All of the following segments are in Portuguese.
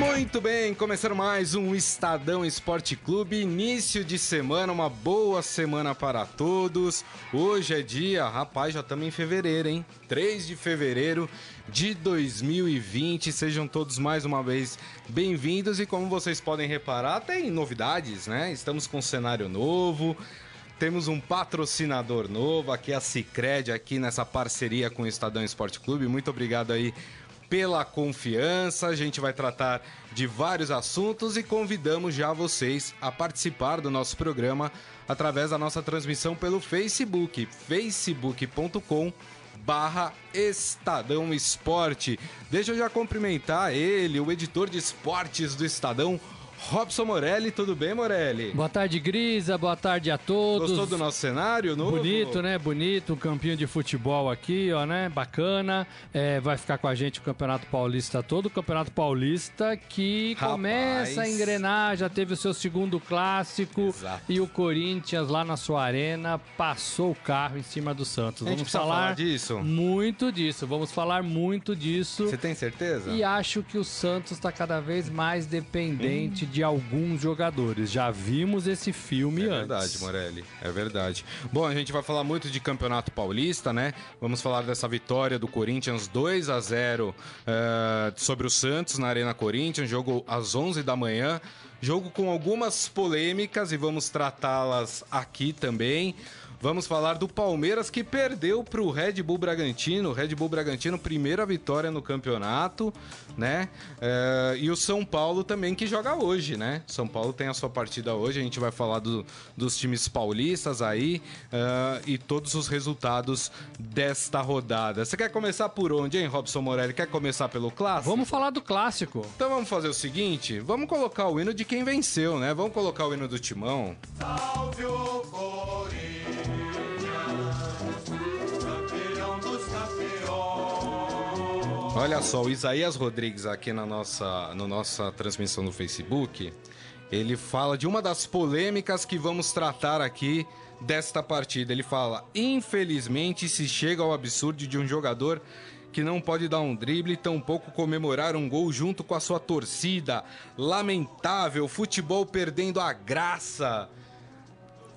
Muito bem, começando mais um Estadão Esporte Clube, início de semana, uma boa semana para todos. Hoje é dia, rapaz, já estamos em fevereiro, hein? 3 de fevereiro de 2020. Sejam todos mais uma vez bem-vindos e como vocês podem reparar, tem novidades, né? Estamos com um cenário novo. Temos um patrocinador novo, aqui a Cicred, aqui nessa parceria com o Estadão Esporte Clube. Muito obrigado aí pela confiança. A gente vai tratar de vários assuntos e convidamos já vocês a participar do nosso programa através da nossa transmissão pelo Facebook, facebook.com barra Estadão Esporte. Deixa eu já cumprimentar ele, o editor de esportes do Estadão, Robson Morelli, tudo bem, Morelli? Boa tarde, Grisa, boa tarde a todos. Gostou do nosso cenário novo? Bonito, né? Bonito, um campinho de futebol aqui, ó, né? Bacana. É, vai ficar com a gente o Campeonato Paulista todo, o Campeonato Paulista que Rapaz. começa a engrenar, já teve o seu segundo clássico Exato. e o Corinthians lá na sua arena passou o carro em cima do Santos. Vamos falar, falar disso? Muito disso, vamos falar muito disso. Você tem certeza? E acho que o Santos está cada vez mais dependente hum de alguns jogadores. Já vimos esse filme é antes. É verdade, Morelli. É verdade. Bom, a gente vai falar muito de Campeonato Paulista, né? Vamos falar dessa vitória do Corinthians 2 a 0 uh, eh, sobre o Santos na Arena Corinthians, jogo às 11 da manhã. Jogo com algumas polêmicas e vamos tratá-las aqui também. Vamos falar do Palmeiras que perdeu para o Red Bull Bragantino. Red Bull Bragantino, primeira vitória no campeonato, né? É, e o São Paulo também que joga hoje, né? São Paulo tem a sua partida hoje. A gente vai falar do, dos times paulistas aí uh, e todos os resultados desta rodada. Você quer começar por onde, hein, Robson Morelli? Quer começar pelo clássico? Vamos falar do clássico. Então vamos fazer o seguinte: vamos colocar o hino de quem venceu, né? Vamos colocar o hino do Timão. Salve o Corinthians! Olha só, o Isaías Rodrigues aqui na nossa, na nossa transmissão no Facebook, ele fala de uma das polêmicas que vamos tratar aqui desta partida. Ele fala: infelizmente se chega ao absurdo de um jogador que não pode dar um drible e tampouco comemorar um gol junto com a sua torcida. Lamentável, futebol perdendo a graça.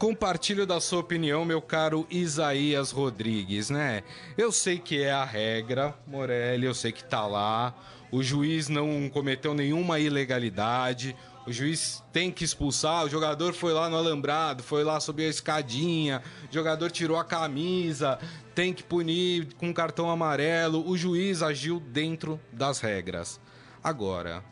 Compartilho da sua opinião, meu caro Isaías Rodrigues, né? Eu sei que é a regra, Morelli, eu sei que tá lá. O juiz não cometeu nenhuma ilegalidade. O juiz tem que expulsar. O jogador foi lá no alambrado, foi lá subir a escadinha. O jogador tirou a camisa, tem que punir com cartão amarelo. O juiz agiu dentro das regras. Agora,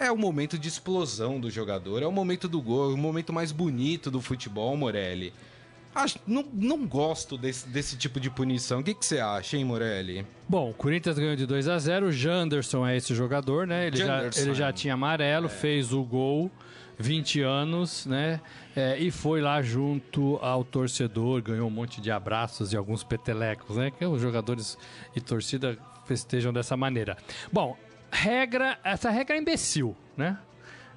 é o momento de explosão do jogador, é o momento do gol, é o momento mais bonito do futebol, Morelli. Acho, não, não gosto desse, desse tipo de punição. O que, que você acha, hein, Morelli? Bom, o Corinthians ganhou de 2 a 0 O Janderson é esse jogador, né? Ele, já, ele já tinha amarelo, é. fez o gol, 20 anos, né? É, e foi lá junto ao torcedor, ganhou um monte de abraços e alguns petelecos, né? Que os jogadores e torcida festejam dessa maneira. Bom, regra, essa regra é imbecil, né?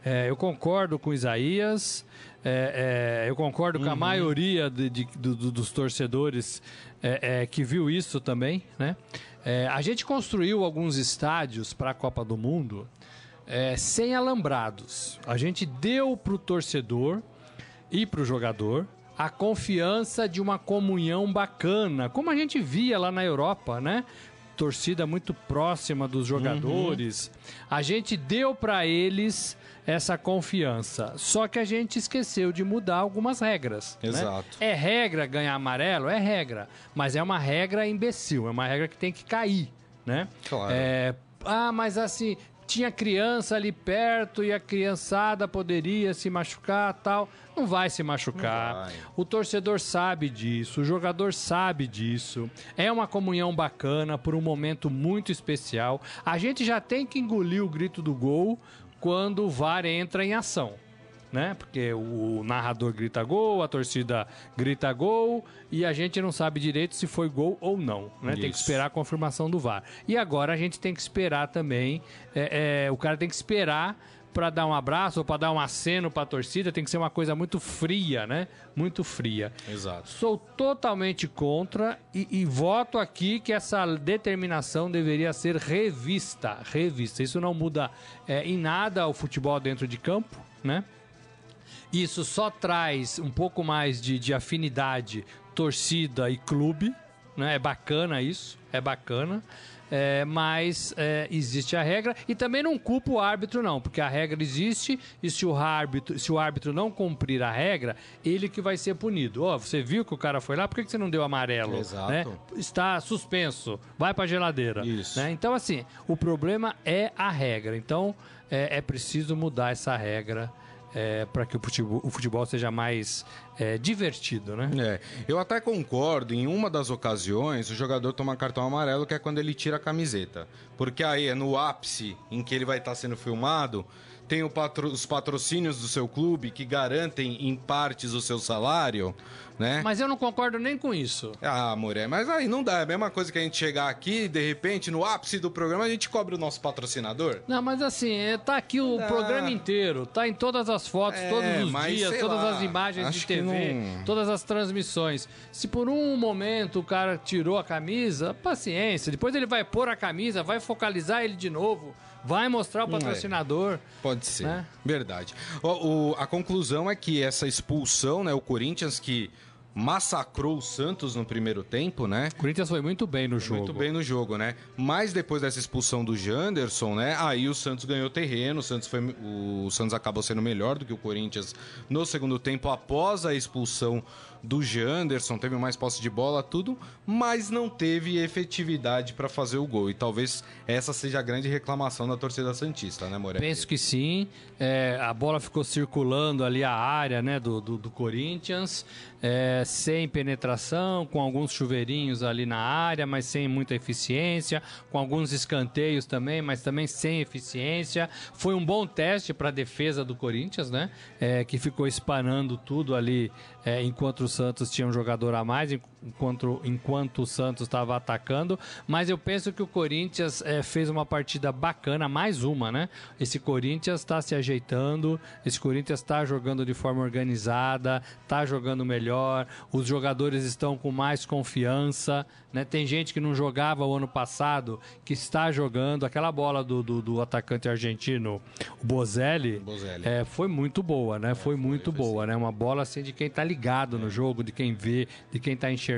É, eu concordo com Isaías, é, é, eu concordo uhum. com a uhum. maioria de, de, do, dos torcedores é, é, que viu isso também, né? É, a gente construiu alguns estádios para a Copa do Mundo sem alambrados. A gente deu para o torcedor e para o jogador a confiança de uma comunhão bacana, como a gente via lá na Europa, né? Torcida muito próxima dos jogadores. Uhum. A gente deu para eles essa confiança. Só que a gente esqueceu de mudar algumas regras. Né? Exato. Né? É regra ganhar amarelo? É regra. Mas é uma regra imbecil, é uma regra que tem que cair. Né? Claro. É, ah, mas assim, tinha criança ali perto e a criançada poderia se machucar tal. Não vai se machucar. Vai. O torcedor sabe disso, o jogador sabe disso. É uma comunhão bacana por um momento muito especial. A gente já tem que engolir o grito do gol quando o VAR entra em ação né? Porque o narrador grita gol, a torcida grita gol e a gente não sabe direito se foi gol ou não, né? Isso. Tem que esperar a confirmação do VAR. E agora a gente tem que esperar também, é, é, o cara tem que esperar para dar um abraço ou para dar um aceno para a torcida, tem que ser uma coisa muito fria, né? Muito fria. Exato. Sou totalmente contra e, e voto aqui que essa determinação deveria ser revista. Revista. Isso não muda é, em nada o futebol dentro de campo, né? Isso só traz um pouco mais de, de afinidade, torcida e clube, né? É bacana isso, é bacana. É, mas é, existe a regra e também não culpa o árbitro não, porque a regra existe e se o árbitro, se o árbitro não cumprir a regra, ele que vai ser punido. Ó, oh, você viu que o cara foi lá, por que, que você não deu amarelo? Exato. Né? Está suspenso, vai para geladeira. Isso. Né? Então assim, o problema é a regra. Então é, é preciso mudar essa regra é, para que o futebol, o futebol, seja mais é, divertido, né? É, eu até concordo, em uma das ocasiões, o jogador toma cartão amarelo, que é quando ele tira a camiseta. Porque aí é no ápice em que ele vai estar sendo filmado, tem patro, os patrocínios do seu clube que garantem em partes o seu salário, né? Mas eu não concordo nem com isso. Ah, amor, é, mas aí não dá. É a mesma coisa que a gente chegar aqui e de repente, no ápice do programa, a gente cobre o nosso patrocinador. Não, mas assim, é, tá aqui o programa inteiro, tá em todas as fotos, é, todos os dias, todas lá, as imagens de TV, não... todas as transmissões. Se por um momento o cara tirou a camisa, paciência. Depois ele vai pôr a camisa, vai focalizar ele de novo vai mostrar o hum, é. patrocinador. É, pode ser, né? verdade. O, o, a conclusão é que essa expulsão, né, o Corinthians que massacrou o Santos no primeiro tempo, né? O Corinthians foi muito bem no jogo. Muito bem no jogo, né? Mas depois dessa expulsão do Janderson, né? Aí o Santos ganhou terreno, o Santos, foi, o Santos acabou sendo melhor do que o Corinthians no segundo tempo após a expulsão do Janderson, teve mais posse de bola, tudo, mas não teve efetividade para fazer o gol. E talvez essa seja a grande reclamação da torcida Santista, né, Moreira? Penso que sim. É, a bola ficou circulando ali a área né, do, do, do Corinthians, é, sem penetração, com alguns chuveirinhos ali na área, mas sem muita eficiência, com alguns escanteios também, mas também sem eficiência. Foi um bom teste para a defesa do Corinthians, né? É, que ficou espanando tudo ali é, enquanto o Santos tinha um jogador a mais, enquanto, enquanto o Santos estava atacando. Mas eu penso que o Corinthians é, fez uma partida bacana, mais uma, né? Esse Corinthians está se ajeitando, esse Corinthians está jogando de forma organizada, está jogando melhor, os jogadores estão com mais confiança. Né? Tem gente que não jogava o ano passado, que está jogando. Aquela bola do, do, do atacante argentino, o Bozelli, Bozelli. É, foi muito boa, né? É, foi, foi muito foi boa, né? Uma bola assim de quem está ligado é. no jogo, de quem vê, de quem está enxergando.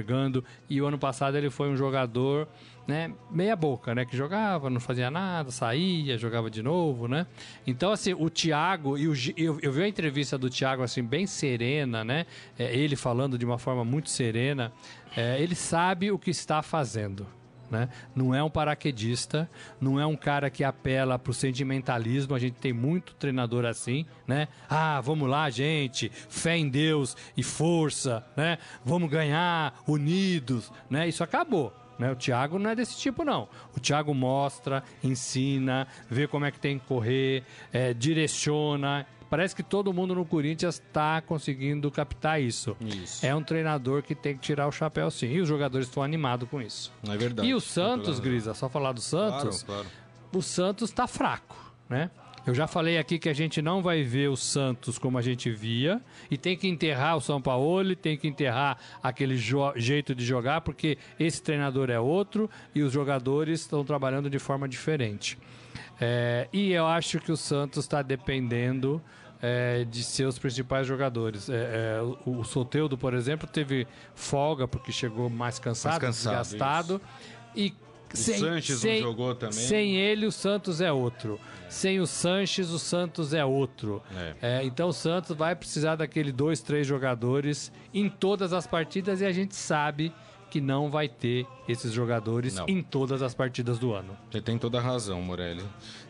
E o ano passado ele foi um jogador né, meia boca, né, que jogava, não fazia nada, saía, jogava de novo, né? Então assim, o Thiago e o eu, eu vi a entrevista do Thiago assim bem serena, né? É, ele falando de uma forma muito serena, é, ele sabe o que está fazendo. Né? Não é um paraquedista, não é um cara que apela para o sentimentalismo. A gente tem muito treinador assim, né? Ah, vamos lá, gente, fé em Deus e força, né? Vamos ganhar unidos, né? Isso acabou. Né? O Thiago não é desse tipo, não. O Thiago mostra, ensina, vê como é que tem que correr, é, direciona. Parece que todo mundo no Corinthians está conseguindo captar isso. isso. É um treinador que tem que tirar o chapéu sim. E os jogadores estão animados com isso. Não é verdade. E o Santos, Grisa, só falar do Santos, claro, claro. o Santos está fraco, né? Eu já falei aqui que a gente não vai ver o Santos como a gente via e tem que enterrar o São Paulo, tem que enterrar aquele jeito de jogar, porque esse treinador é outro e os jogadores estão trabalhando de forma diferente. É, e eu acho que o Santos está dependendo é, de seus principais jogadores. É, é o, o Soteudo, por exemplo, teve folga porque chegou mais cansado, mais cansado desgastado. Isso. E o sem, Sanches sem, não jogou também. Sem ele, o Santos é outro. Sem o Sanches, o Santos é outro. É. É, então o Santos vai precisar daquele dois, três jogadores em todas as partidas e a gente sabe que não vai ter esses jogadores não. em todas as partidas do ano. Você tem toda a razão, Morelli.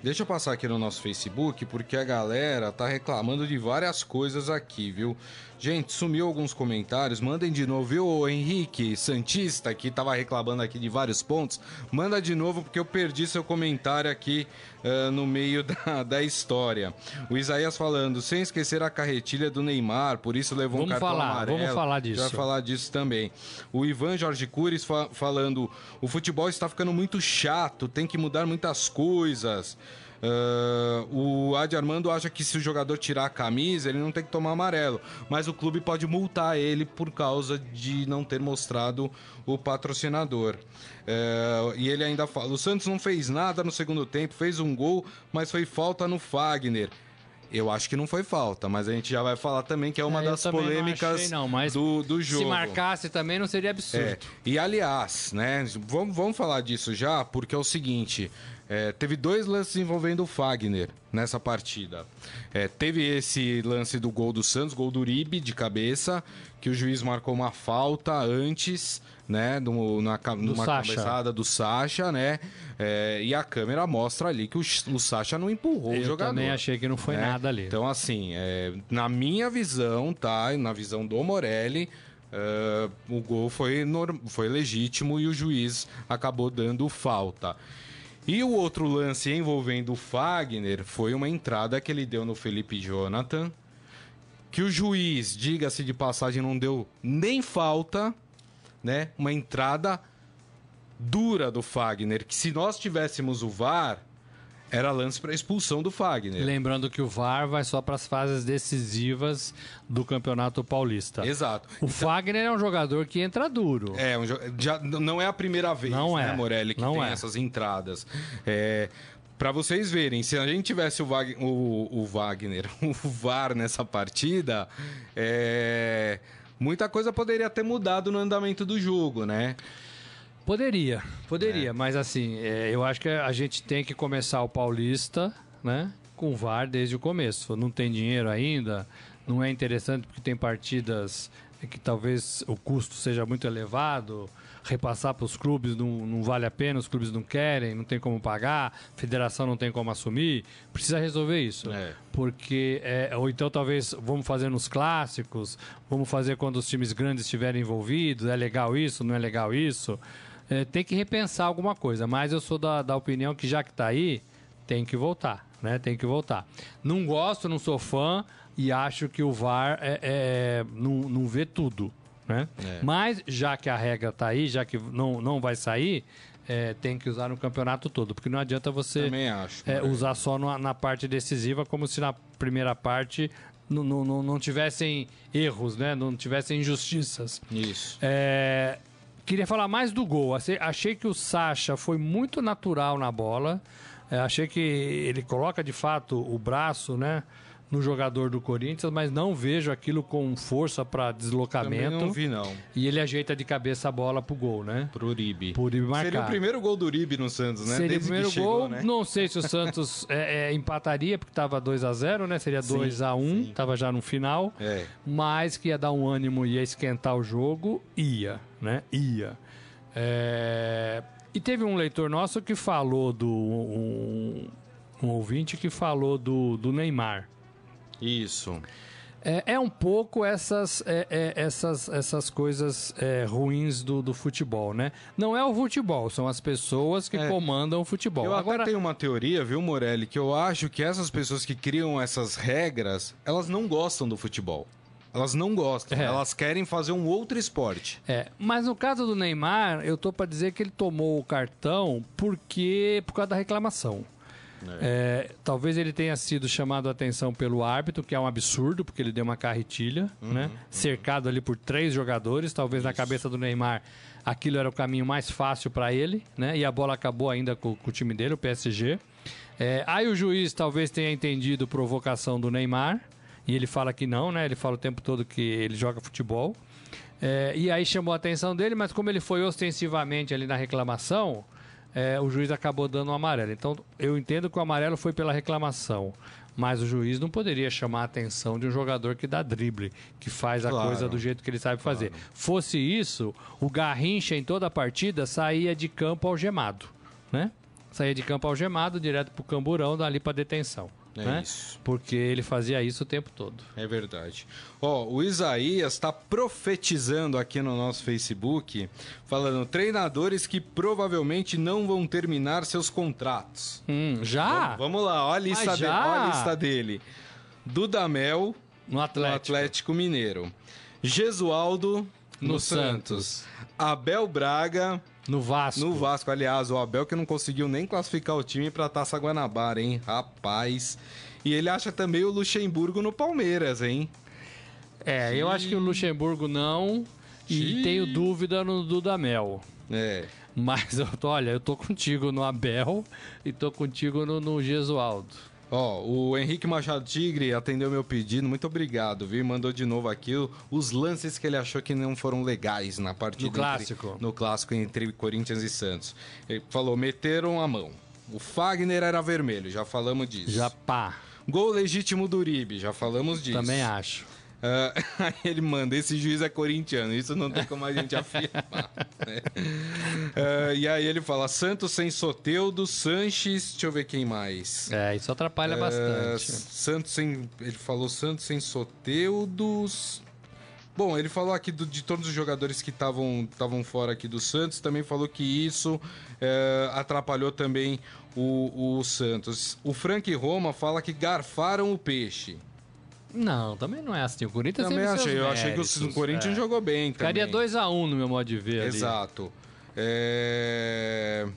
Deixa eu passar aqui no nosso Facebook, porque a galera tá reclamando de várias coisas aqui, viu? Gente, sumiu alguns comentários, mandem de novo, viu, o Henrique Santista, que tava reclamando aqui de vários pontos, manda de novo, porque eu perdi seu comentário aqui uh, no meio da, da história. O Isaías falando, sem esquecer a carretilha do Neymar, por isso levou vamos um cartão falar, amarelo. Vamos falar disso. vai falar disso também. O Ivan Jorge Cures fa falando, o futebol está ficando muito chato, tem que mudar muitas coisas. Uh, o Adi Armando acha que se o jogador tirar a camisa, ele não tem que tomar amarelo. Mas o clube pode multar ele por causa de não ter mostrado o patrocinador. Uh, e ele ainda fala: o Santos não fez nada no segundo tempo, fez um gol, mas foi falta no Fagner. Eu acho que não foi falta, mas a gente já vai falar também que é uma é, das polêmicas não achei, não, do, do jogo. Se marcasse também não seria absurdo. É. E aliás, né, vamos, vamos falar disso já, porque é o seguinte: é, teve dois lances envolvendo o Fagner nessa partida. É, teve esse lance do gol do Santos, gol do Uribe de cabeça, que o juiz marcou uma falta antes, né, no, na, numa Sacha. cabeçada do Sacha, né? É, e a câmera mostra ali que o, o Sacha não empurrou Eu o jogador. Eu também achei que não foi né? nada ali. Então, assim, é, na minha visão, tá? Na visão do Morelli, Uh, o gol foi, foi legítimo e o juiz acabou dando falta. E o outro lance envolvendo o Fagner foi uma entrada que ele deu no Felipe Jonathan, que o juiz, diga-se de passagem, não deu nem falta, né? Uma entrada dura do Fagner, que se nós tivéssemos o VAR, era lance para expulsão do Fagner. Lembrando que o VAR vai só para as fases decisivas do Campeonato Paulista. Exato. O então, Fagner é um jogador que entra duro. É, um, já, não é a primeira vez, não né, é. Morelli, que não tem é. essas entradas. É, para vocês verem, se a gente tivesse o, Wagner, o, o Wagner, o VAR nessa partida, é, muita coisa poderia ter mudado no andamento do jogo, né? Poderia, poderia, é. mas assim, é, eu acho que a gente tem que começar o Paulista, né? Com VAR desde o começo. Não tem dinheiro ainda, não é interessante porque tem partidas que talvez o custo seja muito elevado, repassar para os clubes não, não, vale a pena, os clubes não querem, não tem como pagar, a federação não tem como assumir, precisa resolver isso. É. Porque, é, ou então talvez vamos fazer nos clássicos, vamos fazer quando os times grandes estiverem envolvidos, é legal isso, não é legal isso é, tem que repensar alguma coisa. Mas eu sou da, da opinião que já que está aí, tem que voltar, né? Tem que voltar. Não gosto, não sou fã e acho que o VAR é, é não, não vê tudo, né? É. Mas já que a regra está aí, já que não, não vai sair, é, tem que usar no campeonato todo, porque não adianta você acho, é, usar só na, na, parte decisiva, como se na primeira parte não, não, não tivessem erros, né? Não tivessem injustiças. Isso. É, Queria falar mais do gol. Achei que o Sacha foi muito natural na bola. É, achei que ele coloca de fato o braço, né? no jogador do Corinthians, mas não vejo aquilo com força para deslocamento. Também não vi, não. E ele ajeita de cabeça a bola pro gol, né? Pro Uribe. Pro Uribe marcar. Seria o primeiro gol do Uribe no Santos, né? Seria Desde o primeiro chegou, gol. Né? Não sei se o Santos é, é, empataria, porque tava 2 a 0 né? Seria 2 a 1 um, tava já no final. É. Mas que ia dar um ânimo, ia esquentar o jogo, ia, né? Ia. É... E teve um leitor nosso que falou do. Um, um ouvinte que falou do, do Neymar. Isso. É, é um pouco essas, é, é, essas, essas coisas é, ruins do, do futebol, né? Não é o futebol, são as pessoas que é. comandam o futebol. Eu Agora... até tenho uma teoria, viu, Morelli, que eu acho que essas pessoas que criam essas regras, elas não gostam do futebol. Elas não gostam, é. elas querem fazer um outro esporte. É, mas no caso do Neymar, eu tô para dizer que ele tomou o cartão porque por causa da reclamação. É. É, talvez ele tenha sido chamado a atenção pelo árbitro, que é um absurdo, porque ele deu uma carretilha, uhum, né? Uhum. Cercado ali por três jogadores. Talvez Isso. na cabeça do Neymar aquilo era o caminho mais fácil para ele, né? E a bola acabou ainda com, com o time dele, o PSG. É, aí o juiz talvez tenha entendido provocação do Neymar, e ele fala que não, né? Ele fala o tempo todo que ele joga futebol. É, e aí chamou a atenção dele, mas como ele foi ostensivamente ali na reclamação, é, o juiz acabou dando o um amarelo. Então, eu entendo que o amarelo foi pela reclamação. Mas o juiz não poderia chamar a atenção de um jogador que dá drible, que faz a claro, coisa do jeito que ele sabe fazer. Claro. Fosse isso, o Garrincha em toda a partida saía de campo algemado, né? Saía de campo algemado direto pro camburão, dali para detenção. É né? isso. Porque ele fazia isso o tempo todo. É verdade. Ó, o Isaías está profetizando aqui no nosso Facebook, falando treinadores que provavelmente não vão terminar seus contratos. Hum, já? Vamos, vamos lá, olha a, lista de, olha a lista dele. Dudamel no Atlético, no Atlético Mineiro. Gesualdo no, no Santos. Santos. Abel Braga No Vasco. No Vasco, aliás, o Abel que não conseguiu nem classificar o time pra Taça Guanabara, hein? Rapaz. E ele acha também o Luxemburgo no Palmeiras, hein? É, eu acho que o Luxemburgo não. E tenho dúvida no Dudamel. É. Mas olha, eu tô contigo no Abel e tô contigo no, no Gesualdo. Ó, o Henrique Machado Tigre atendeu meu pedido, muito obrigado, viu? Mandou de novo aqui os lances que ele achou que não foram legais na partida. No clássico. Entre, no clássico entre Corinthians e Santos. Ele falou, meteram a mão. O Fagner era vermelho, já falamos disso. Já pá. Gol legítimo do Uribe, já falamos disso. Também acho. Uh, aí ele manda, esse juiz é corintiano, isso não tem como a gente afirmar. Né? Uh, e aí ele fala, Santos sem Soteudo, Sanches, deixa eu ver quem mais. É, isso atrapalha uh, bastante. Santos sem, ele falou Santos sem Soteudos... Bom, ele falou aqui do, de todos os jogadores que estavam fora aqui do Santos, também falou que isso atrapalhou também o, o Santos. O Frank Roma fala que garfaram o peixe. Não, também não é assim. O Corinthians também achei. Eu achei que o Corinthians é. jogou bem Ficaria 2x1 um, no meu modo de ver. Exato. É...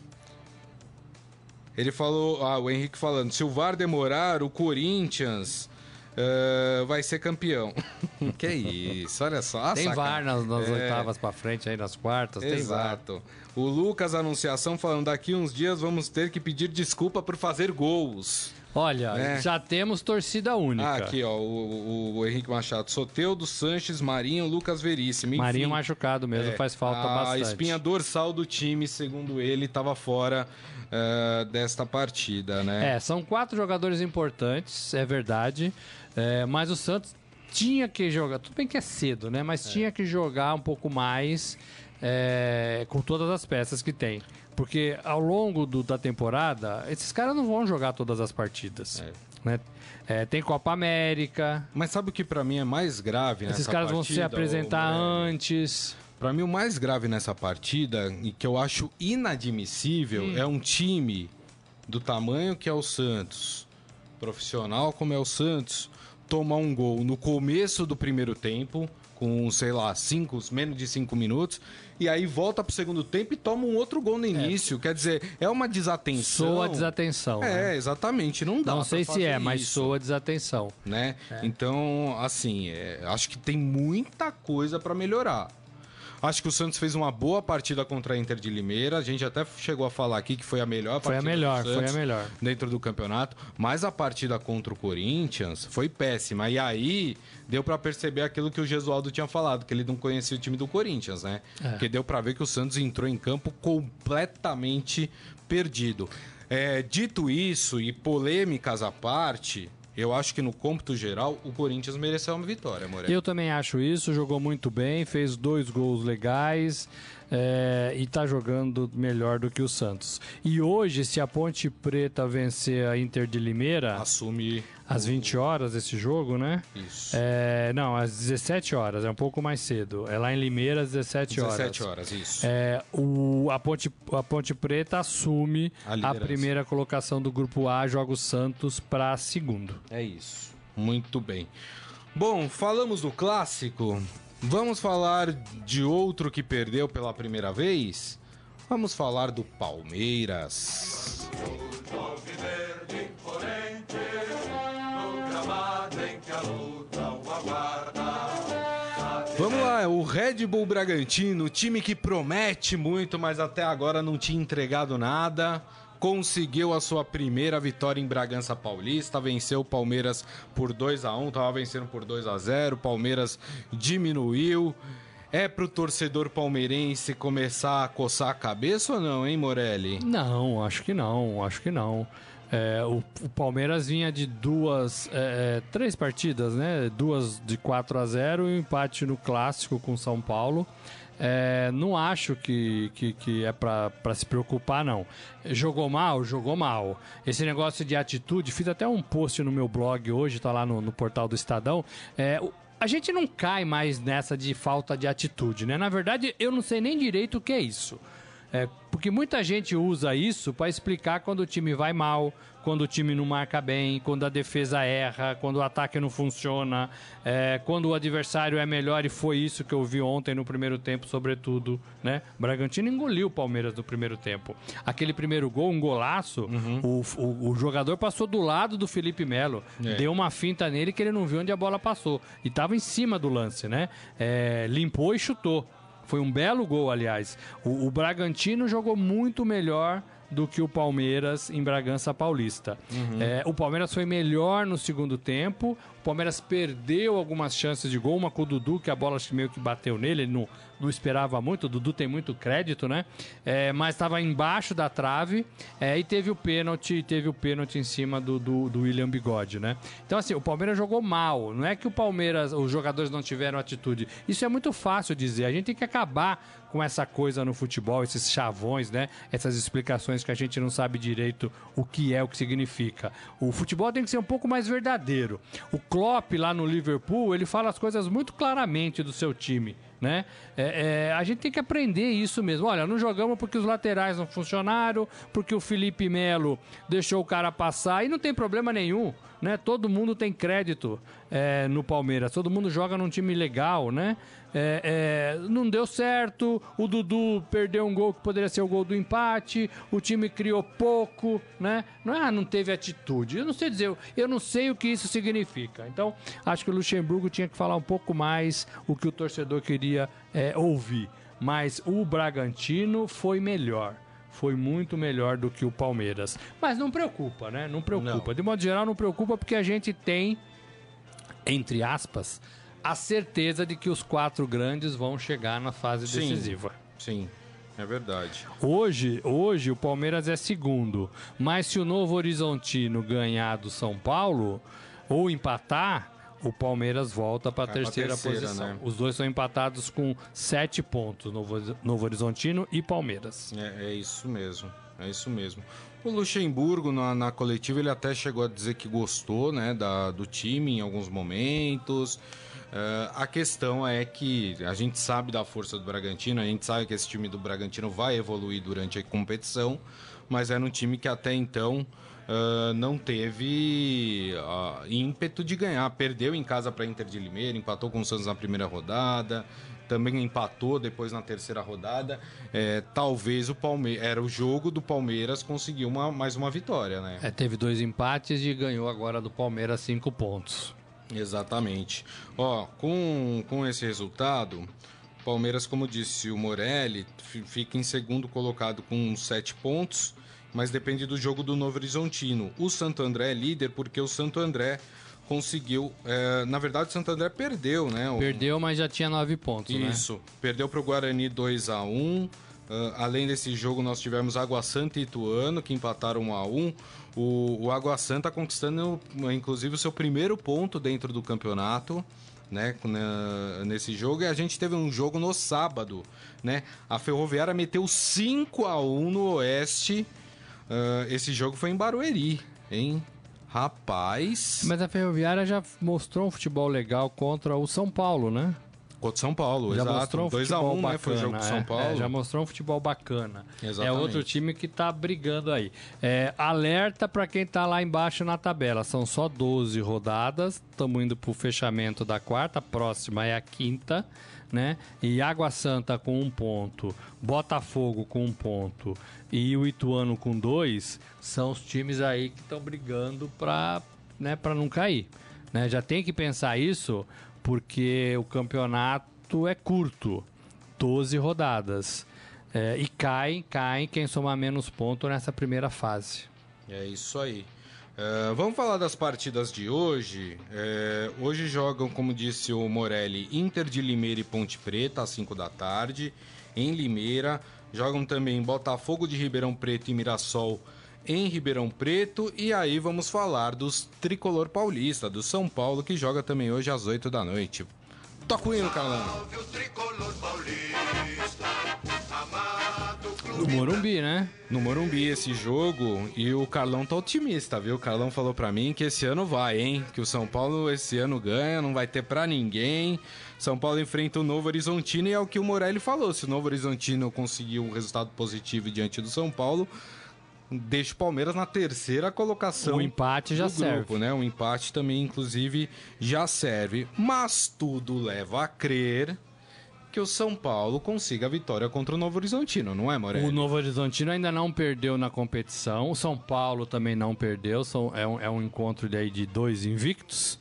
Ele falou, ah, o Henrique falando, se o VAR demorar, o Corinthians uh, vai ser campeão. que isso, olha só. Tem VAR nas, nas é... oitavas para frente, aí nas quartas, Exato. tem VAR. O Lucas Anunciação falando, daqui uns dias vamos ter que pedir desculpa por fazer gols. Olha, né? já temos torcida única. Ah, aqui, ó, o, o, o Henrique Machado. Soteudo, Sanches, Marinho, Lucas Veríssimo. Enfim, Marinho machucado mesmo, é, faz falta a bastante. A espinha dorsal do time, segundo ele, estava fora uh, desta partida, né? É, são quatro jogadores importantes, é verdade. É, mas o Santos tinha que jogar, tudo bem que é cedo, né? Mas é. tinha que jogar um pouco mais é, com todas as peças que tem. Porque ao longo do, da temporada, esses caras não vão jogar todas as partidas. É. Né? É, tem Copa América. Mas sabe o que para mim é mais grave nessa Esses caras partida, vão se apresentar antes. Para mim o mais grave nessa partida e que eu acho inadmissível hum. é um time do tamanho que é o Santos, profissional como é o Santos, tomar um gol no começo do primeiro tempo com, sei lá, cinco, menos de cinco minutos, e aí volta pro segundo tempo e toma um outro gol no é. início. É. Quer dizer, é uma desatenção. Soa desatenção. É, né? exatamente. Não dá. Não sei se é, isso, mas soa desatenção. Né? É. Então, assim, é, acho que tem muita coisa para melhorar. Acho que o Santos fez uma boa partida contra a Inter de Limeira. A gente até chegou a falar aqui que foi a melhor foi partida a melhor, foi a melhor. dentro do campeonato. Mas a partida contra o Corinthians foi péssima. E aí deu para perceber aquilo que o Gesualdo tinha falado, que ele não conhecia o time do Corinthians, né? É. Porque deu para ver que o Santos entrou em campo completamente perdido. É, dito isso e polêmicas à parte, eu acho que no cômputo geral o Corinthians mereceu uma vitória, Moreira. Eu também acho isso, jogou muito bem, fez dois gols legais é, e está jogando melhor do que o Santos. E hoje, se a Ponte Preta vencer a Inter de Limeira. Assume. Às 20 horas esse jogo, né? Isso. É, não, às 17 horas, é um pouco mais cedo. É lá em Limeira às 17 horas. 17 horas, isso. É, o, a, Ponte, a Ponte Preta assume a, a primeira colocação do grupo A, joga o Santos para segundo. É isso. Muito bem. Bom, falamos do clássico. Vamos falar de outro que perdeu pela primeira vez? Vamos falar do Palmeiras. Vamos lá, o Red Bull Bragantino, time que promete muito, mas até agora não tinha entregado nada conseguiu a sua primeira vitória em Bragança Paulista, venceu o Palmeiras por 2 a 1, estava vencendo por 2 a 0, o Palmeiras diminuiu. É pro torcedor palmeirense começar a coçar a cabeça ou não, hein, Morelli? Não, acho que não, acho que não. É, o, o, Palmeiras vinha de duas, é, é três partidas, né? Duas de 4 a 0 e um empate no clássico com São Paulo. É, não acho que, que, que é para se preocupar, não. Jogou mal? Jogou mal. Esse negócio de atitude, fiz até um post no meu blog hoje, tá lá no, no portal do Estadão. É, a gente não cai mais nessa de falta de atitude, né? Na verdade, eu não sei nem direito o que é isso. É, porque muita gente usa isso para explicar quando o time vai mal, quando o time não marca bem, quando a defesa erra, quando o ataque não funciona, é, quando o adversário é melhor e foi isso que eu vi ontem no primeiro tempo, sobretudo, né? Bragantino engoliu o Palmeiras no primeiro tempo. Aquele primeiro gol, um golaço, uhum. o, o, o, jogador passou do lado do Felipe Melo, é. deu uma finta nele que ele não viu onde a bola passou e estava em cima do lance, né? É, limpou e chutou. Foi um belo gol, aliás. O, o Bragantino jogou muito melhor do que o Palmeiras em Bragança Paulista. Uhum. É, o Palmeiras foi melhor no segundo tempo. O Palmeiras perdeu algumas chances de gol, uma com o Dudu, que a bola meio que bateu nele, ele não, não esperava muito, o Dudu tem muito crédito, né? É, mas estava embaixo da trave é, e teve o pênalti, teve o pênalti em cima do, do, do, William Bigode, né? Então, assim, o Palmeiras jogou mal. Não é que o Palmeiras, os jogadores não tiveram atitude. Isso é muito fácil dizer. A gente tem que acabar com essa coisa no futebol, esses chavões, né? Essas explicações que a gente não sabe direito o que é, o que significa. O futebol tem que ser um pouco mais verdadeiro. O Klopp lá no Liverpool, ele fala as coisas muito claramente do seu time né? É, é, a gente tem que aprender isso mesmo. Olha, não jogamos porque os laterais não funcionaram, porque o Felipe Melo deixou o cara passar e não tem problema nenhum, né? Todo mundo tem crédito é, no Palmeiras, todo mundo joga num time legal, né? É, é, não deu certo, o Dudu perdeu um gol que poderia ser o gol do empate, o time criou pouco, né? Não é, ah, não teve atitude. Eu não sei dizer, eu não sei o que isso significa. Então, acho que o Luxemburgo tinha que falar um pouco mais o que o torcedor queria é, ouvir. Mas o Bragantino foi melhor foi muito melhor do que o Palmeiras. Mas não preocupa, né? Não preocupa. Não. De modo geral, não preocupa porque a gente tem, entre aspas, a certeza de que os quatro grandes vão chegar na fase sim, decisiva. Sim. É verdade. Hoje, hoje o Palmeiras é segundo, mas se o Novo Horizontino ganhar do São Paulo ou empatar, o Palmeiras volta para a terceira, terceira, posição. Né? Os dois são empatados com sete pontos, Novo, Novo Horizontino e Palmeiras. É, é isso mesmo, é isso mesmo. O Luxemburgo, na, na, coletiva, ele até chegou a dizer que gostou né, da, do time em alguns momentos. Uh, a questão é que a gente sabe da força do Bragantino, a gente sabe que esse time do Bragantino vai evoluir durante a competição, mas era um time que até então uh, não teve uh, ímpeto de ganhar. Perdeu em casa para Inter de Limeira, empatou com o Santos na primeira rodada, também empatou depois na terceira rodada. É, talvez o Palmeiras. Era o jogo do Palmeiras conseguir uma, mais uma vitória, né? É, teve dois empates e ganhou agora do Palmeiras cinco pontos. Exatamente. Ó, com, com esse resultado, Palmeiras, como disse o Morelli, fica em segundo colocado com sete pontos, mas depende do jogo do Novo Horizontino. O Santo André é líder porque o Santo André conseguiu. É, na verdade, o Santo André perdeu, né? Perdeu, mas já tinha nove pontos, Isso. né? Isso. Perdeu para o Guarani 2 a 1 Uh, além desse jogo, nós tivemos Água Santa e Ituano, que empataram 1 a 1 o, o Água Santa conquistando, inclusive, o seu primeiro ponto dentro do campeonato. Né, nesse jogo, e a gente teve um jogo no sábado, né? A Ferroviária meteu 5 a 1 no Oeste. Uh, esse jogo foi em Barueri, hein? Rapaz. Mas a Ferroviária já mostrou um futebol legal contra o São Paulo, né? Contra São Paulo, já exato. Mostrou um 2x1, um, né? Foi o jogo do São é, Paulo. É, já mostrou um futebol bacana. Exatamente. É outro time que tá brigando aí. É, alerta para quem tá lá embaixo na tabela. São só 12 rodadas. Estamos indo pro fechamento da quarta. Próxima é a quinta. Né? E Água Santa com um ponto, Botafogo com um ponto e o Ituano com dois são os times aí que estão brigando para né, não cair. Né? Já tem que pensar isso porque o campeonato é curto 12 rodadas. É, e cai, cai quem somar menos pontos nessa primeira fase. É isso aí. É, vamos falar das partidas de hoje. É, hoje jogam, como disse o Morelli, Inter de Limeira e Ponte Preta, às 5 da tarde, em Limeira. Jogam também Botafogo de Ribeirão Preto e Mirassol em Ribeirão Preto. E aí vamos falar dos tricolor paulista, do São Paulo, que joga também hoje às 8 da noite. Toca o hino, Carlão. No Morumbi, né? No Morumbi esse jogo e o Carlão tá otimista, viu? O Carlão falou para mim que esse ano vai, hein? Que o São Paulo esse ano ganha, não vai ter para ninguém. São Paulo enfrenta o Novo Horizontino e é o que o Morelli falou. Se o Novo Horizontino conseguir um resultado positivo diante do São Paulo, deixa o Palmeiras na terceira colocação. O empate já grupo, serve. Né? O empate também, inclusive, já serve. Mas tudo leva a crer que o São Paulo consiga a vitória contra o Novo Horizontino, não é, Morelli? O Novo Horizontino ainda não perdeu na competição. O São Paulo também não perdeu. São, é, um, é um encontro daí de dois invictos.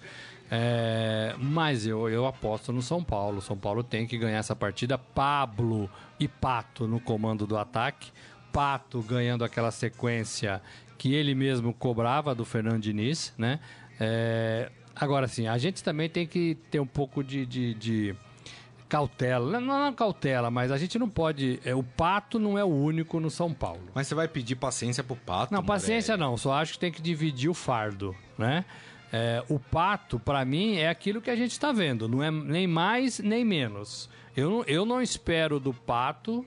É, mas eu, eu aposto no São Paulo. São Paulo tem que ganhar essa partida. Pablo e Pato no comando do ataque. Pato ganhando aquela sequência que ele mesmo cobrava do Fernando Diniz, né? É, agora sim, a gente também tem que ter um pouco de, de, de cautela. Não, não cautela, mas a gente não pode. É, o Pato não é o único no São Paulo. Mas você vai pedir paciência pro Pato? Não, paciência não. Só acho que tem que dividir o fardo, né? É, o pato, para mim, é aquilo que a gente está vendo, não é nem mais nem menos. Eu, eu não espero do pato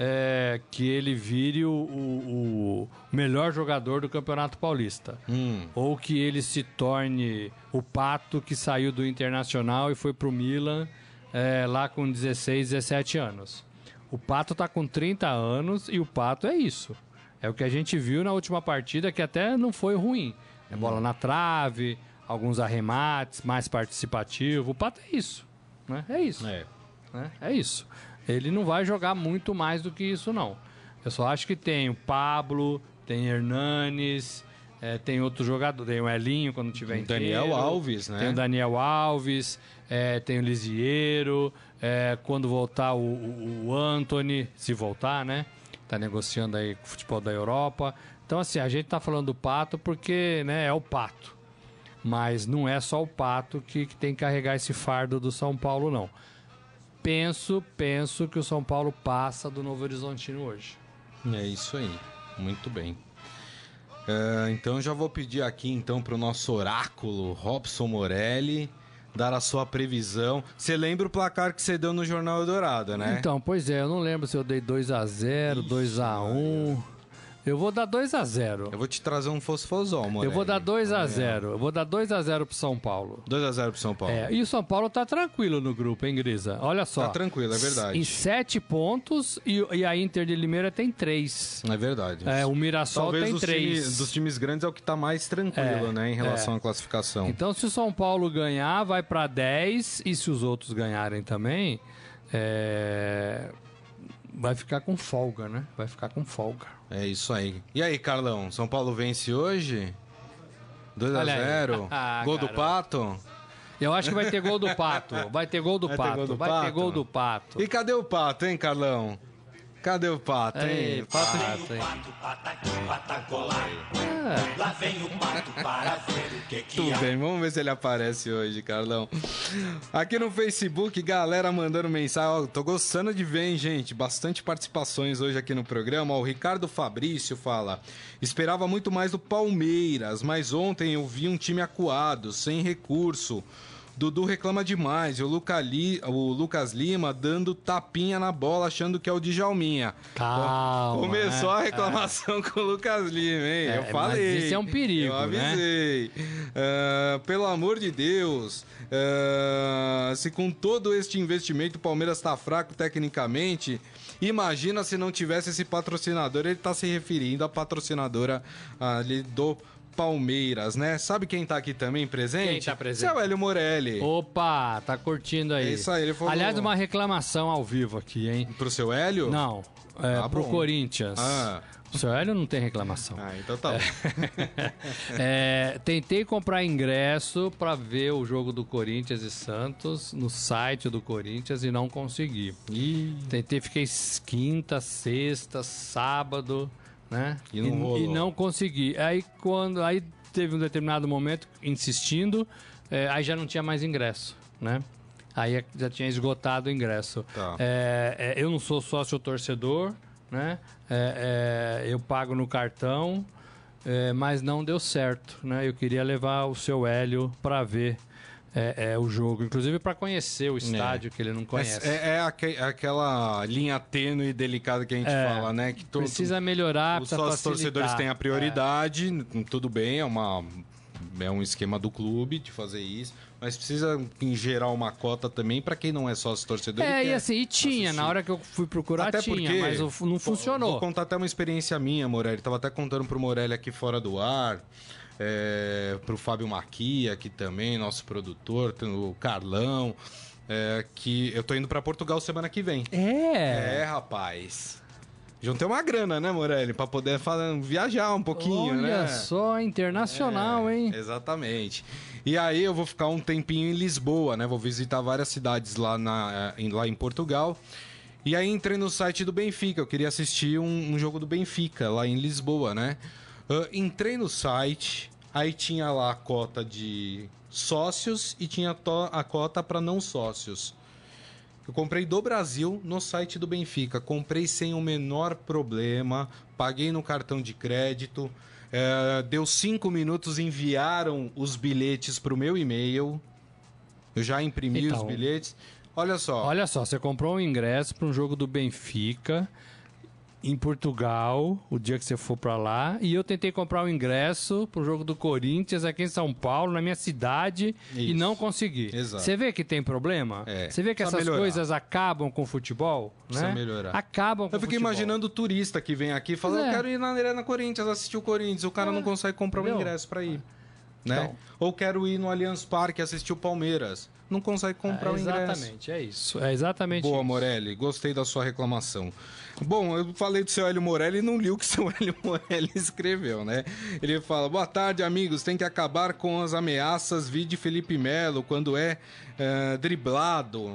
é, que ele vire o, o, o, melhor jogador do Campeonato Paulista. Hum. Ou que ele se torne o pato que saiu do Internacional e foi pro Milan é, lá com 16, 17 anos. O pato tá com 30 anos e o pato é isso. É o que a gente viu na última partida, que até não foi ruim. É bola na trave, alguns arremates, mais participativo. O Pato é isso. Né? É isso. É. Né? É isso. Ele não vai jogar muito mais do que isso, não. Eu só acho que tem o Pablo, tem Hernanes, é, tem outro jogador, tem o Elinho quando tiver inteiro. Daniel Alves, né? Tem o Daniel Alves, é, tem o Lisieiro, é, quando voltar o, o, o Anthony, se voltar, né? Tá negociando aí com o futebol da Europa. Então, assim, a gente tá falando do pato porque né, é o pato. Mas não é só o pato que, que tem que carregar esse fardo do São Paulo, não. Penso, penso que o São Paulo passa do Novo Horizontino hoje. É isso aí. Muito bem. Uh, então já vou pedir aqui então para o nosso oráculo Robson Morelli dar a sua previsão. Você lembra o placar que você deu no Jornal Eldorado, né? Então, pois é, eu não lembro se eu dei 2 a 0 2 a 1 eu vou dar 2 a 0 Eu vou te trazer um fosfosol, mano. Eu vou dar 2 a 0 Eu vou dar 2 a 0 pro São Paulo. 2 a 0 pro São Paulo. É, e o São Paulo tá tranquilo no grupo, hein, Grisa? Olha só. Tá tranquilo, é verdade. Em 7 pontos e, e, a Inter de Limeira tem 3. É verdade. É, o Mirassol Talvez tem 3. Time, dos times grandes é o que tá mais tranquilo, é, né, em relação é. à classificação. Então, se o São Paulo ganhar, vai para 10 e se os outros ganharem também, é vai ficar com folga, né? Vai ficar com folga. É isso aí. E aí, Carlão? São Paulo vence hoje? 2 a 0 ah, Gol do Pato? Eu acho que vai ter gol do Pato. Vai ter gol do vai Pato. Ter gol do vai pato? ter gol do Pato. E cadê o Pato, hein, Carlão? Cadê o pato, hein? Ei, pato, pato, hein? Pato, Lá vem o pato para ver o que que Tudo bem, vamos ver se ele aparece hoje, Carlão. Aqui no Facebook, galera mandando mensagem. Ó, tô gostando de ver, hein, gente? Bastante participações hoje aqui no programa. Ó, o Ricardo Fabrício fala: Esperava muito mais do Palmeiras, mas ontem eu vi um time acuado, sem recurso. Dudu reclama demais. E o, Luca Li, o Lucas Lima dando tapinha na bola, achando que é o Djalminha. Calma. Começou né? a reclamação é. com o Lucas Lima, hein? É, eu falei. Mas isso é um perigo, Eu né? avisei. Né? Uh, pelo amor de Deus. Uh, se com todo este investimento o Palmeiras está fraco tecnicamente, imagina se não tivesse esse patrocinador. Ele está se referindo à patrocinadora ali do Palmeiras, né? Sabe quem tá aqui também presente? Quem tá presente? Seu Hélio Morelli. Opa, tá curtindo aí. É isso aí, ele falou... Aliás, uma reclamação ao vivo aqui, hein? Pro seu Hélio? Não, é, ah, pro bom. Corinthians. Ah. O seu Hélio não tem reclamação. Ah, então tá bom. é, tentei comprar ingresso para ver o jogo do Corinthians e Santos no site do Corinthians e não consegui. Ih. Tentei, fiquei quinta, sexta, sábado né? E não, e, e não consegui. Aí quando aí teve um determinado momento insistindo, é, aí já não tinha mais ingresso, né? Aí já tinha esgotado o ingresso. Tá. É, é, eu não sou sócio torcedor, né? É, é, eu pago no cartão, é, mas não deu certo, né? Eu queria levar o seu Hélio para ver é, é o jogo, inclusive para conhecer o é. estádio é. que ele não conhece. É, é, aqu aquela linha tênue e delicada que a gente é. fala, né? Que todo, precisa melhorar, os precisa torcedores têm a prioridade, tudo bem, é uma é um esquema do clube de fazer isso, mas precisa em geral uma cota também para quem não é sócio torcedor. É, e assim, e tinha, assistir. na hora que eu fui procurar até tinha, porque, mas não funcionou. Vou contar até uma experiência minha, Morelli, tava até contando pro Morelli aqui fora do ar. É, pro Fábio Maquia aqui também, nosso produtor, o Carlão, é, que eu tô indo para Portugal semana que vem. É? É, rapaz. Juntei uma grana, né, Morelli? Pra poder fazer, viajar um pouquinho, Olha né? Olha só, internacional, é, hein? Exatamente. E aí eu vou ficar um tempinho em Lisboa, né? Vou visitar várias cidades lá, na, eh, lá em Portugal. E aí entrei no site do Benfica. Eu queria assistir um, um jogo do Benfica lá em Lisboa, né? Uh, entrei no site, aí tinha lá a cota de sócios e tinha a cota para não sócios. Eu comprei do Brasil no site do Benfica. Comprei sem o menor problema. Paguei no cartão de crédito. É, deu cinco minutos, enviaram os bilhetes para o meu e-mail. Eu já imprimi então, os bilhetes. Olha só. Olha só, você comprou um ingresso para um jogo do Benfica em Portugal, o dia que você for para lá, e eu tentei comprar o um ingresso pro jogo do Corinthians aqui em São Paulo, na minha cidade, Isso. e não consegui. Exato. Você vê que tem problema? É. Você vê que essas melhorar. coisas acabam com o futebol, Precisa né? melhorar. Acabam com Eu fiquei futebol. imaginando o turista que vem aqui e fala, é. eu quero ir na Arena Corinthians assistir o Corinthians, o cara é. não consegue comprar o um ingresso para ir. Né? Então. Ou quero ir no Allianz Parque assistir o Palmeiras. Não consegue comprar é, o ingresso. Exatamente, é isso. É exatamente Boa, isso. Morelli. Gostei da sua reclamação. Bom, eu falei do seu Hélio Morelli e não li o que seu Hélio Morelli escreveu, né? Ele fala: Boa tarde, amigos. Tem que acabar com as ameaças. Vi de Felipe Melo quando é uh, driblado.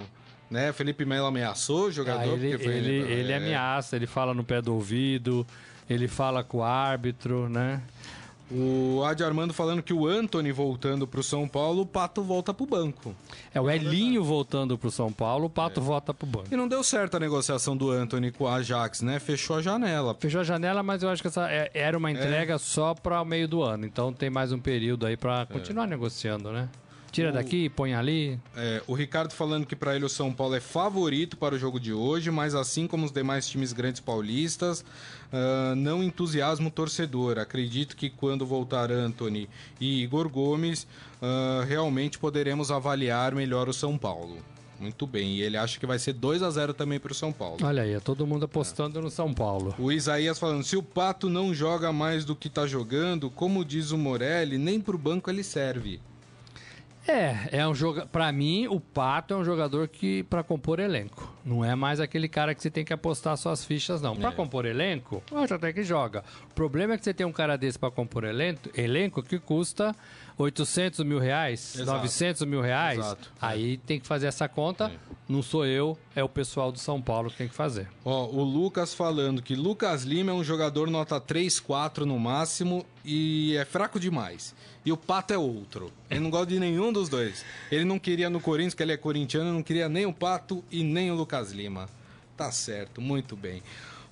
Né? Felipe Melo ameaçou o jogador? Ah, ele, ele, ele, ele é... ameaça, ele fala no pé do ouvido, ele fala com o árbitro, né? O Adi Armando falando que o Anthony voltando para o São Paulo, o Pato volta para o banco. É, o Elinho voltando para o São Paulo, o Pato é. volta para o banco. E não deu certo a negociação do Anthony com a Ajax, né? Fechou a janela. Fechou a janela, mas eu acho que essa é, era uma é. entrega é. só para o meio do ano. Então tem mais um período aí para continuar negociando, né? Tira o, daqui, põe ali. É, o Ricardo falando que para ele o São Paulo é favorito para o jogo de hoje, mas assim como os demais times grandes paulistas, uh, não entusiasma o torcedor. Acredito que quando voltar Anthony e Igor Gomes, uh, realmente poderemos avaliar melhor o São Paulo. Muito bem, e ele acha que vai ser 2 a 0 também para o São Paulo. Olha aí, é todo mundo apostando é. no São Paulo. O Isaías falando: se o Pato não joga mais do que está jogando, como diz o Morelli, nem para o banco ele serve. É, é um jogo. Para mim, o Pato é um jogador que para compor elenco. Não é mais aquele cara que você tem que apostar suas fichas, não. Para é. compor elenco, já até que joga. O problema é que você tem um cara desse para compor elenco, elenco que custa 800 mil reais, Exato. 900 mil reais. Exato. Aí é. tem que fazer essa conta. É. Não sou eu, é o pessoal do São Paulo que tem que fazer. Ó, o Lucas falando que Lucas Lima é um jogador nota 3, 4 no máximo e é fraco demais. E o Pato é outro. Ele não gosta de nenhum dos dois. Ele não queria no Corinthians, que ele é corintiano, não queria nem o Pato e nem o Lucas Lima. Tá certo, muito bem.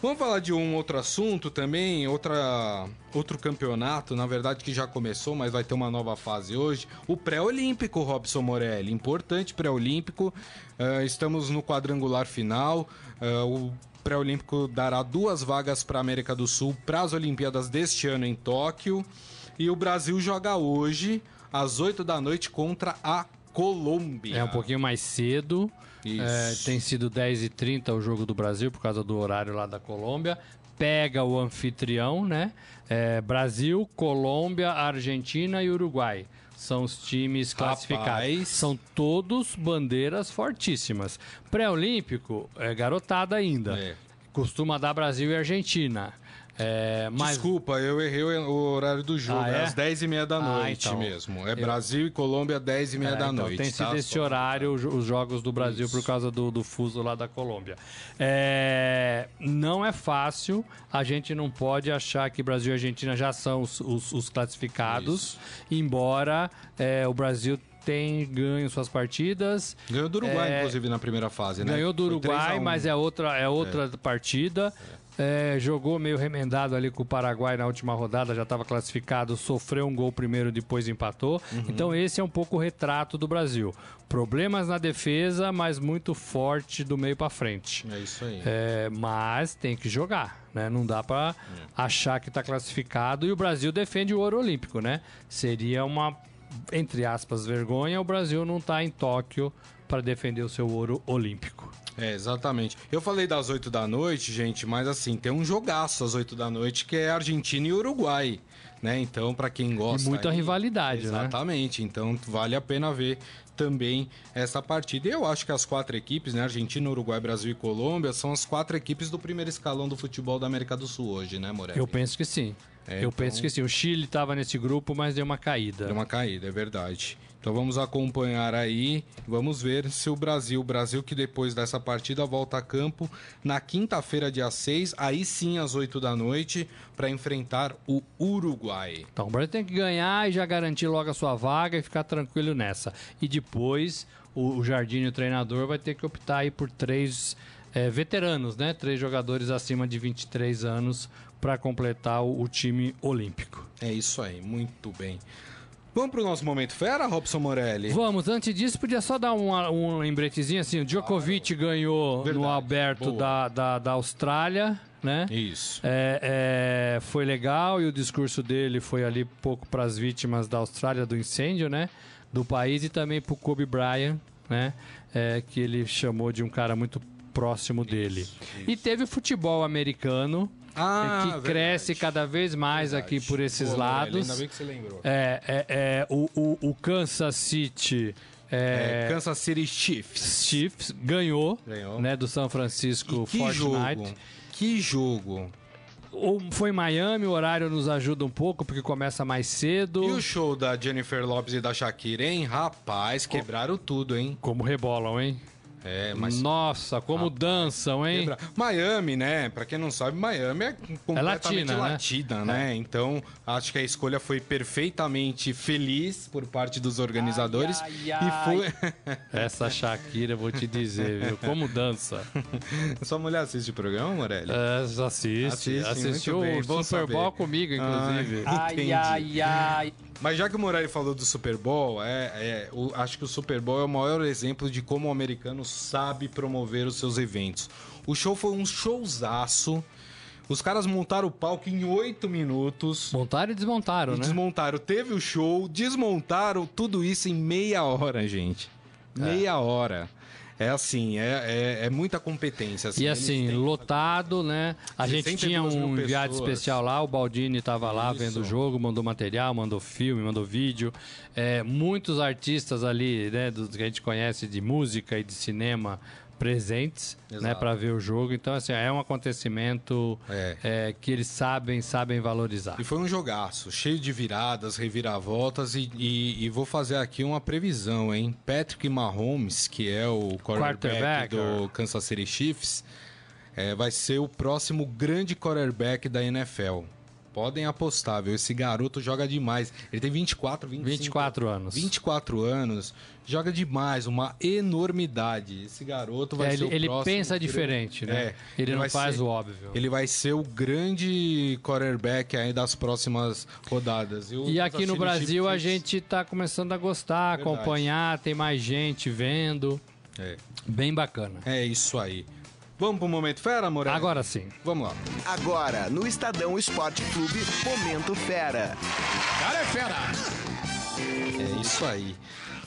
Vamos falar de um outro assunto também, outra, outro campeonato, na verdade que já começou, mas vai ter uma nova fase hoje. O pré-olímpico, Robson Morelli, importante pré-olímpico. Uh, estamos no quadrangular final. Uh, o pré-olímpico dará duas vagas para a América do Sul para as Olimpíadas deste ano em Tóquio. E o Brasil joga hoje, às 8 da noite, contra a Colômbia. É um pouquinho mais cedo. É, tem sido 10h30 o jogo do Brasil, por causa do horário lá da Colômbia. Pega o anfitrião, né? É, Brasil, Colômbia, Argentina e Uruguai são os times classificados. Rapaz. São todos bandeiras fortíssimas. Pré-olímpico é garotada ainda. É. Costuma dar Brasil e Argentina. É, mas... Desculpa, eu errei o horário do jogo. Ah, é? é às 10h30 da ah, noite então. mesmo. É eu... Brasil e Colômbia, 10h30 é, da então noite. Tem sido tá? esse horário os jogos do Brasil Isso. por causa do, do, fuso lá da Colômbia. É... Não é fácil. A gente não pode achar que Brasil e Argentina já são os, os, os classificados, Isso. embora é, o Brasil tem ganho suas partidas. Ganhou do Uruguai, é, inclusive, na primeira fase, né? Ganhou do Uruguai, mas é outra, é outra é. partida. É. jogou meio remendado ali com o Paraguai na última rodada, já estava classificado, sofreu um gol primeiro, depois empatou. Uhum. Então esse é um pouco o retrato do Brasil. Problemas na defesa, mas muito forte do meio para frente. É isso aí. É, mas tem que jogar, né? Não dá para é. achar que está classificado e o Brasil defende o ouro olímpico, né? Seria uma entre aspas vergonha o Brasil não estar tá em Tóquio para defender o seu ouro olímpico. É, exatamente. Eu falei das 8 da noite, gente, mas assim, tem um jogaço às 8 da noite que é Argentina e Uruguai. Né? Então, para quem gosta. E muita aí, rivalidade, exatamente. né? Exatamente. Então, vale a pena ver também essa partida. E eu acho que as quatro equipes, né? Argentina, Uruguai, Brasil e Colômbia, são as quatro equipes do primeiro escalão do futebol da América do Sul hoje, né, Moreira? Eu penso que sim. É, eu então... penso que sim. O Chile estava nesse grupo, mas deu uma caída. Deu uma caída, é verdade. Então vamos acompanhar aí, vamos ver se o Brasil, o Brasil que depois dessa partida volta a campo na quinta-feira, dia 6, aí sim às 8 da noite, para enfrentar o Uruguai. Então o Brasil tem que ganhar e já garantir logo a sua vaga e ficar tranquilo nessa. E depois o, o Jardim, o treinador, vai ter que optar aí por três é, veteranos, né? Três jogadores acima de 23 anos para completar o, o time olímpico. É isso aí, muito bem. Vamos pro nosso momento fera, Robson Morelli? Vamos, antes disso, podia só dar um, um lembretezinho assim, o Djokovic ganhou Verdade. no aberto da, da, da, Austrália, né? Isso. É, é, foi legal e o discurso dele foi ali pouco para as vítimas da Austrália do incêndio, né? Do país e também pro Kobe Bryant, né? É, que ele chamou de um cara muito próximo dele. Isso, isso. E teve o futebol americano, ah, que verdade. cresce cada vez mais verdade. aqui por esses Pô, lados. Ainda bem que você lembrou. É, é, é o, o, o Kansas City. É, é, Kansas City Chiefs. Chiefs ganhou, ganhou. Né, do São Francisco que Fortnite. Jogo? Que jogo! foi Miami, o horário nos ajuda um pouco, porque começa mais cedo. E o show da Jennifer Lopes e da Shakira, hein? Rapaz, quebraram tudo, hein? Como rebolam, hein? É, mas... Nossa, como Rapaz, dançam, hein? Lembra? Miami, né? Pra quem não sabe, Miami é completamente é latina, latina né? né? Então, acho que a escolha foi perfeitamente feliz por parte dos organizadores. Ai, ai, e foi. Essa Shakira, vou te dizer, viu? Como dança. Sua mulher assiste o programa, Morelli? É, assiste. assiste assistiu o Super Bowl comigo, inclusive. Ai, ai, ai. Mas já que o Morelli falou do Super Bowl, é, é o, acho que o Super Bowl é o maior exemplo de como o americano sabe promover os seus eventos. O show foi um showzaço. Os caras montaram o palco em oito minutos. Montaram e desmontaram, e né? Desmontaram. Teve o show, desmontaram tudo isso em meia hora, gente. É. Meia hora. É assim, é, é, é muita competência. Assim, e assim, lotado, né? A gente tinha um enviado especial lá, o Baldini estava lá vendo o jogo, mandou material, mandou filme, mandou vídeo. É, muitos artistas ali, né, dos que a gente conhece de música e de cinema, presentes, né, Exato. né, para ver o jogo. Então, assim, é um acontecimento é. É, que eles sabem, sabem valorizar. E foi um jogaço, cheio de viradas, reviravoltas e, e, e vou fazer aqui uma previsão, hein? Patrick Mahomes, que é o quarterback, do Kansas City Chiefs, é, vai ser o próximo grande quarterback da NFL. Podem apostar, viu? Esse garoto joga demais. Ele tem 24, 25... 24 anos. 24 anos. Joga demais, uma enormidade. Esse garoto vai é, ser ele, o ele próximo... Ele pensa diferente, né? É, ele, ele não faz ser, o óbvio. Ele vai ser o grande quarterback aí das próximas rodadas. E, e aqui no Brasil a gente está começando a gostar, Verdade. acompanhar, tem mais gente vendo. É. Bem bacana. É isso aí. Vamos pro Momento Fera, Morelli? Agora sim. Vamos lá. Agora, no Estadão Esporte Clube, Momento Fera. Cara é fera! É isso aí.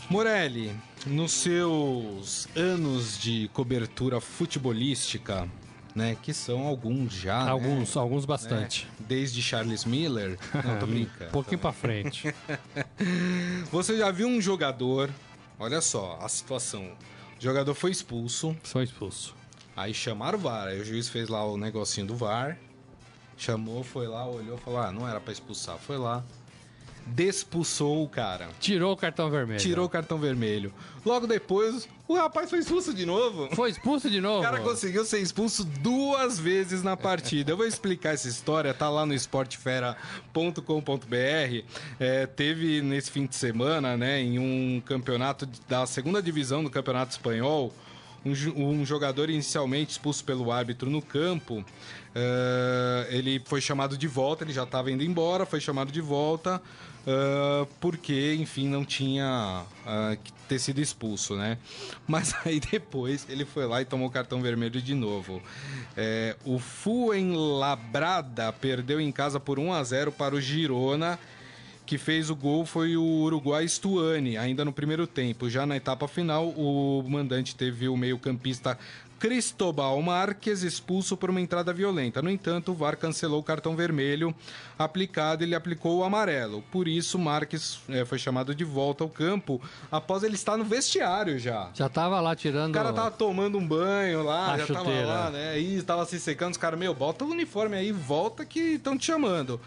Morelli, nos seus anos de cobertura futebolística, né, que são alguns já, né? Alguns, né? alguns bastante. Né? Desde Charles Miller, não tô brincando. um pouquinho para frente. Você já viu um jogador, olha só a situação. O jogador foi expulso. Foi expulso. Aí chamaram o VAR, aí o juiz fez lá o negocinho do VAR, chamou, foi lá, olhou, falou: "Ah, não era para expulsar". Foi lá, despulsou o cara. Tirou o cartão vermelho. Tirou o cartão vermelho. Logo depois, o rapaz foi expulso de novo. Foi expulso de novo? O cara conseguiu ser expulso duas vezes na partida. Eu vou explicar essa história, tá lá no esportefera.com.br. É, teve nesse fim de semana, né, em um campeonato da segunda divisão do Campeonato Espanhol, um, jogador inicialmente expulso pelo árbitro no campo, uh, ele foi chamado de volta, ele já estava indo embora, foi chamado de volta, uh, porque, enfim, não tinha uh, que ter sido expulso, né? Mas aí depois ele foi lá e tomou cartão vermelho de novo. É, o Fuenlabrada perdeu em casa por 1 a 0 para o Girona que fez o gol foi o Uruguai Stuani, ainda no primeiro tempo. Já na etapa final, o mandante teve o meio-campista Cristobal Marques expulso por uma entrada violenta. No entanto, o VAR cancelou o cartão vermelho aplicado e ele aplicou o amarelo. Por isso, Marques é, foi chamado de volta ao campo após ele estar no vestiário já. Já estava lá tirando. O cara tava tomando um banho lá, já chuteira. tava lá, né? E estava se secando. Os caras, meu, bota o uniforme aí, volta que estão te chamando.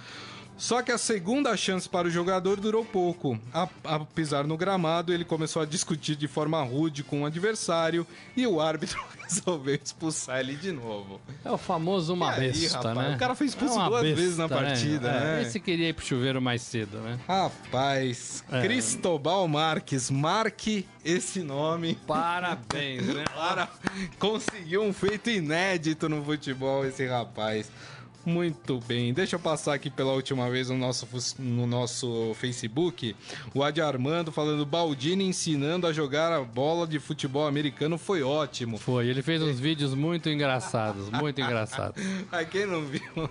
Só que a segunda chance para o jogador durou pouco. A, a, pisar no gramado, ele começou a discutir de forma rude com o adversário e o árbitro resolveu expulsar ele de novo. É o famoso uma aí, besta, rapaz, né? O cara foi expulso é duas besta, vezes na né? partida, né? né? Esse queria ir pro chuveiro mais cedo, né? Rapaz, é. Cristobal Marques, marque esse nome. Parabéns, né? Para... Conseguiu um feito inédito no futebol esse rapaz. Muito bem. Deixa eu passar aqui pela última vez no nosso, no nosso Facebook. O Adi Armando falando Baldini ensinando a jogar a bola de futebol americano foi ótimo. Foi, ele fez uns vídeos muito engraçados, muito engraçados. a quem não viu,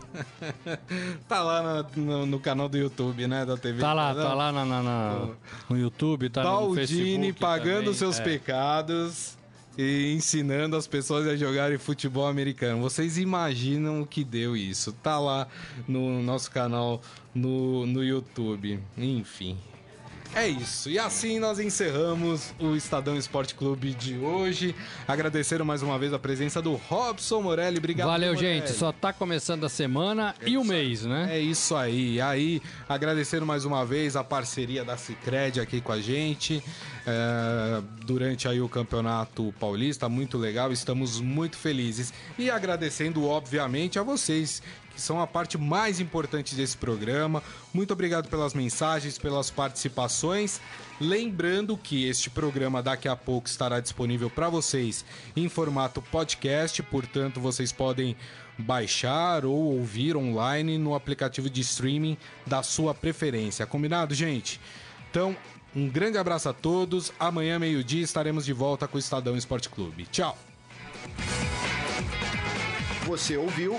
tá lá no, no, no, canal do YouTube, né, da TV. Tá lá, tá lá na, na, na no YouTube, tá Baldini no Facebook pagando também. seus é. pecados e ensinando as pessoas a jogarem futebol americano. Vocês imaginam o que deu isso? Tá lá no nosso canal no, no YouTube. Enfim, é isso. E assim nós encerramos o Estadão Esporte Clube de hoje. Agradecendo mais uma vez a presença do Robson Morelli. Obrigado. Valeu, Morelli. gente. Só tá começando a semana é e o mês, né? É isso aí. Aí, agradecendo mais uma vez a parceria da Cicred aqui com a gente. É, durante aí o Campeonato Paulista, muito legal, estamos muito felizes. E agradecendo, obviamente, a vocês que são a parte mais importante desse programa. Muito obrigado pelas mensagens, pelas participações. Lembrando que este programa daqui a pouco estará disponível para vocês em formato podcast, portanto, vocês podem baixar ou ouvir online no aplicativo de streaming da sua preferência. Combinado, gente? Então, um grande abraço a todos. Amanhã, meio-dia, estaremos de volta com o Estadão Esporte Clube. Tchau! Você ouviu